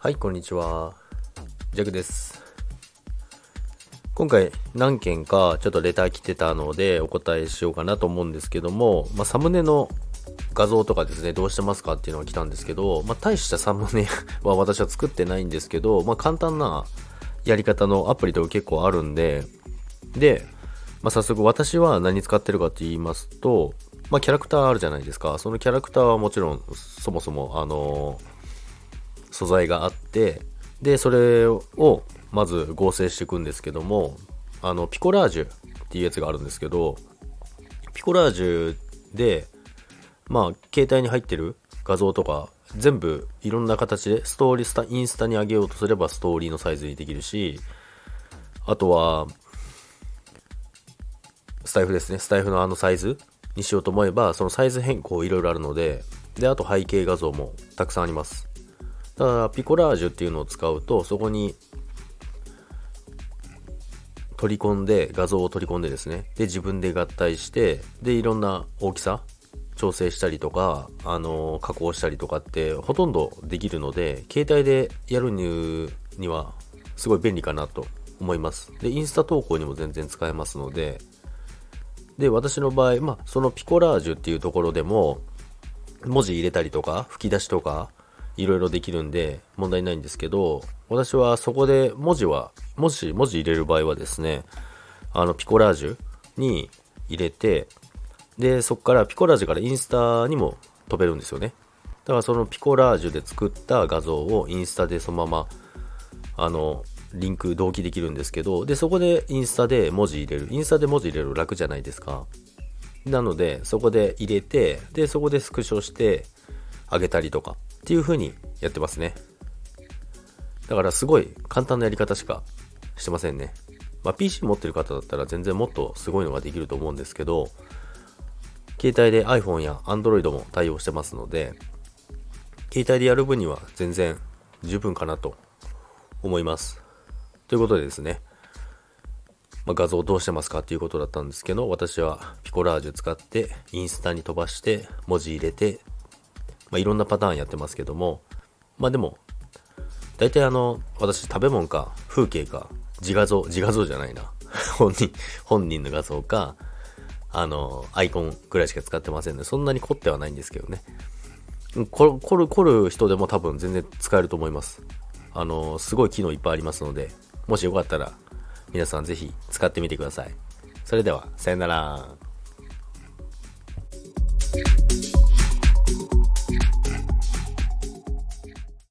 はい、こんにちは。ジャクです。今回何件かちょっとレター来てたのでお答えしようかなと思うんですけども、まあ、サムネの画像とかですね、どうしてますかっていうのが来たんですけど、まあ、大したサムネ は私は作ってないんですけど、まあ、簡単なやり方のアプリとか結構あるんで、で、まあ、早速私は何使ってるかって言いますと、まあ、キャラクターあるじゃないですか。そのキャラクターはもちろん、そもそも、あの素材があって、で、それをまず合成していくんですけども、あの、ピコラージュっていうやつがあるんですけど、ピコラージュで、まあ、携帯に入ってる画像とか、全部いろんな形で、ストーリースタ、インスタに上げようとすればストーリーのサイズにできるし、あとは、スタイフですね。スタイフのあのサイズにしようと思えば、そのサイズ変更いろいろあるので、で、あと背景画像もたくさんあります。だから、ピコラージュっていうのを使うと、そこに取り込んで、画像を取り込んでですね、で、自分で合体して、で、いろんな大きさ、調整したりとか、あの加工したりとかって、ほとんどできるので、携帯でやるには、すごい便利かなと思います。で、インスタ投稿にも全然使えますので、で、私の場合、まあ、そのピコラージュっていうところでも、文字入れたりとか、吹き出しとか、いろいろできるんで、問題ないんですけど、私はそこで文字は、もし文字入れる場合はですね、あの、ピコラージュに入れて、で、そこからピコラージュからインスタにも飛べるんですよね。だからそのピコラージュで作った画像をインスタでそのまま、あの、リンク同期できるんですけど、で、そこでインスタで文字入れる。インスタで文字入れる楽じゃないですか。なので、そこで入れて、で、そこでスクショしてあげたりとかっていう風にやってますね。だからすごい簡単なやり方しかしてませんね。まあ、PC 持ってる方だったら全然もっとすごいのができると思うんですけど、携帯で iPhone や Android も対応してますので、携帯でやる分には全然十分かなと思います。ということでですね、まあ、画像どうしてますかっていうことだったんですけど、私はピコラージュ使ってインスタに飛ばして文字入れて、まあ、いろんなパターンやってますけども、まあでも、大体あの、私食べ物か風景か自画像、自画像じゃないな。本人、本人の画像か、あの、アイコンぐらいしか使ってませんので、そんなに凝ってはないんですけどね。凝る、凝る、凝る人でも多分全然使えると思います。あの、すごい機能いっぱいありますので、もしよかったら、皆さんぜひ使ってみてください。それでは、さよなら。